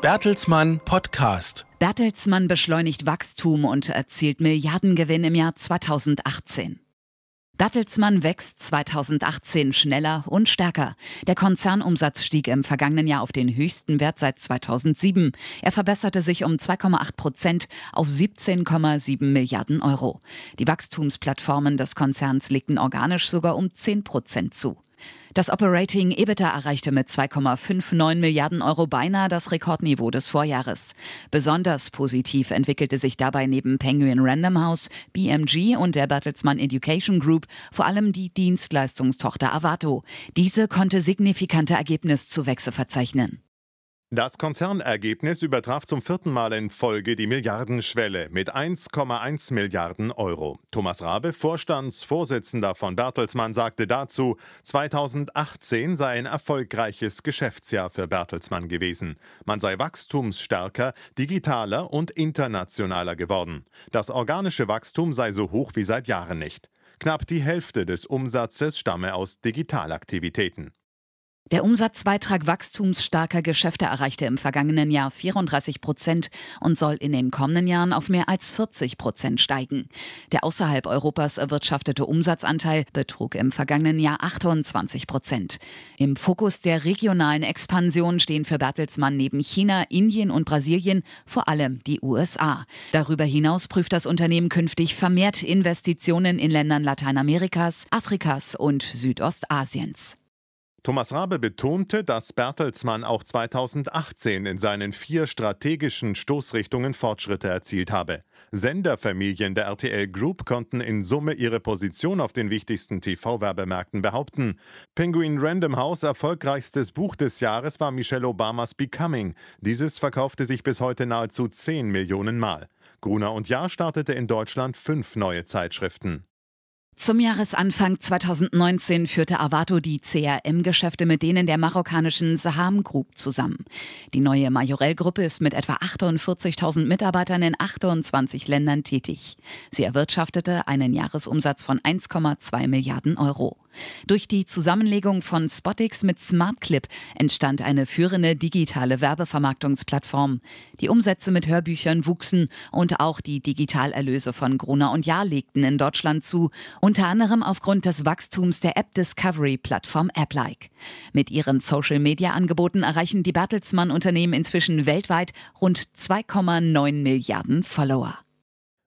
Bertelsmann Podcast. Bertelsmann beschleunigt Wachstum und erzielt Milliardengewinn im Jahr 2018. Bertelsmann wächst 2018 schneller und stärker. Der Konzernumsatz stieg im vergangenen Jahr auf den höchsten Wert seit 2007. Er verbesserte sich um 2,8 Prozent auf 17,7 Milliarden Euro. Die Wachstumsplattformen des Konzerns legten organisch sogar um 10 Prozent zu. Das Operating EBITDA erreichte mit 2,59 Milliarden Euro beinahe das Rekordniveau des Vorjahres. Besonders positiv entwickelte sich dabei neben Penguin Random House, BMG und der Bertelsmann Education Group vor allem die Dienstleistungstochter Avato. Diese konnte signifikante Ergebniszuwächse verzeichnen. Das Konzernergebnis übertraf zum vierten Mal in Folge die Milliardenschwelle mit 1,1 Milliarden Euro. Thomas Rabe, Vorstandsvorsitzender von Bertelsmann, sagte dazu, 2018 sei ein erfolgreiches Geschäftsjahr für Bertelsmann gewesen. Man sei wachstumsstärker, digitaler und internationaler geworden. Das organische Wachstum sei so hoch wie seit Jahren nicht. Knapp die Hälfte des Umsatzes stamme aus Digitalaktivitäten. Der Umsatzbeitrag wachstumsstarker Geschäfte erreichte im vergangenen Jahr 34 Prozent und soll in den kommenden Jahren auf mehr als 40 Prozent steigen. Der außerhalb Europas erwirtschaftete Umsatzanteil betrug im vergangenen Jahr 28 Prozent. Im Fokus der regionalen Expansion stehen für Bertelsmann neben China, Indien und Brasilien vor allem die USA. Darüber hinaus prüft das Unternehmen künftig vermehrt Investitionen in Ländern Lateinamerikas, Afrikas und Südostasiens. Thomas Rabe betonte, dass Bertelsmann auch 2018 in seinen vier strategischen Stoßrichtungen Fortschritte erzielt habe. Senderfamilien der RTL Group konnten in Summe ihre Position auf den wichtigsten TV-Werbemärkten behaupten. Penguin Random House erfolgreichstes Buch des Jahres war Michelle Obamas Becoming. Dieses verkaufte sich bis heute nahezu 10 Millionen Mal. Gruner und Jahr startete in Deutschland fünf neue Zeitschriften. Zum Jahresanfang 2019 führte Avato die CRM-Geschäfte mit denen der marokkanischen Saham Group zusammen. Die neue Majorel-Gruppe ist mit etwa 48.000 Mitarbeitern in 28 Ländern tätig. Sie erwirtschaftete einen Jahresumsatz von 1,2 Milliarden Euro. Durch die Zusammenlegung von Spotix mit SmartClip entstand eine führende digitale Werbevermarktungsplattform. Die Umsätze mit Hörbüchern wuchsen und auch die Digitalerlöse von Gruner und Jahr legten in Deutschland zu unter anderem aufgrund des Wachstums der App Discovery Plattform AppLike. Mit ihren Social Media Angeboten erreichen die Bertelsmann Unternehmen inzwischen weltweit rund 2,9 Milliarden Follower.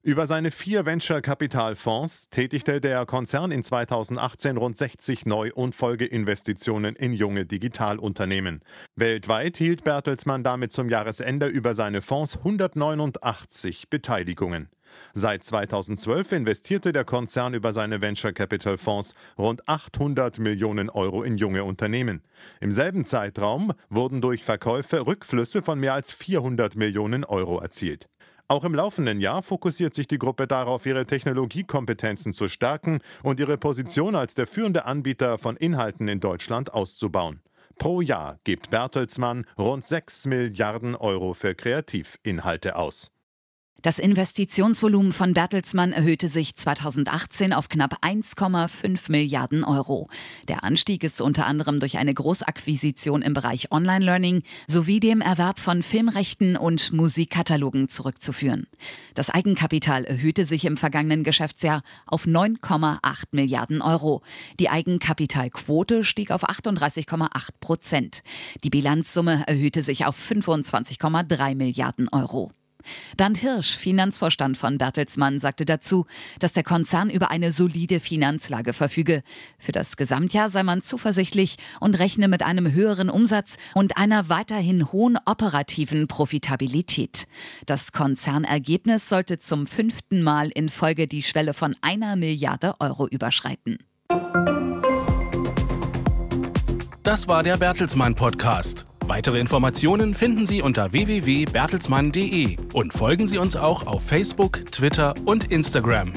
Über seine vier Venture-Kapitalfonds tätigte der Konzern in 2018 rund 60 Neu- und Folgeinvestitionen in junge Digitalunternehmen. Weltweit hielt Bertelsmann damit zum Jahresende über seine Fonds 189 Beteiligungen. Seit 2012 investierte der Konzern über seine Venture Capital Fonds rund 800 Millionen Euro in junge Unternehmen. Im selben Zeitraum wurden durch Verkäufe Rückflüsse von mehr als 400 Millionen Euro erzielt. Auch im laufenden Jahr fokussiert sich die Gruppe darauf, ihre Technologiekompetenzen zu stärken und ihre Position als der führende Anbieter von Inhalten in Deutschland auszubauen. Pro Jahr gibt Bertelsmann rund 6 Milliarden Euro für Kreativinhalte aus. Das Investitionsvolumen von Bertelsmann erhöhte sich 2018 auf knapp 1,5 Milliarden Euro. Der Anstieg ist unter anderem durch eine Großakquisition im Bereich Online-Learning sowie dem Erwerb von Filmrechten und Musikkatalogen zurückzuführen. Das Eigenkapital erhöhte sich im vergangenen Geschäftsjahr auf 9,8 Milliarden Euro. Die Eigenkapitalquote stieg auf 38,8 Prozent. Die Bilanzsumme erhöhte sich auf 25,3 Milliarden Euro. Bernd Hirsch, Finanzvorstand von Bertelsmann, sagte dazu, dass der Konzern über eine solide Finanzlage verfüge. Für das Gesamtjahr sei man zuversichtlich und rechne mit einem höheren Umsatz und einer weiterhin hohen operativen Profitabilität. Das Konzernergebnis sollte zum fünften Mal in Folge die Schwelle von einer Milliarde Euro überschreiten. Das war der Bertelsmann Podcast. Weitere Informationen finden Sie unter www.bertelsmann.de und folgen Sie uns auch auf Facebook, Twitter und Instagram.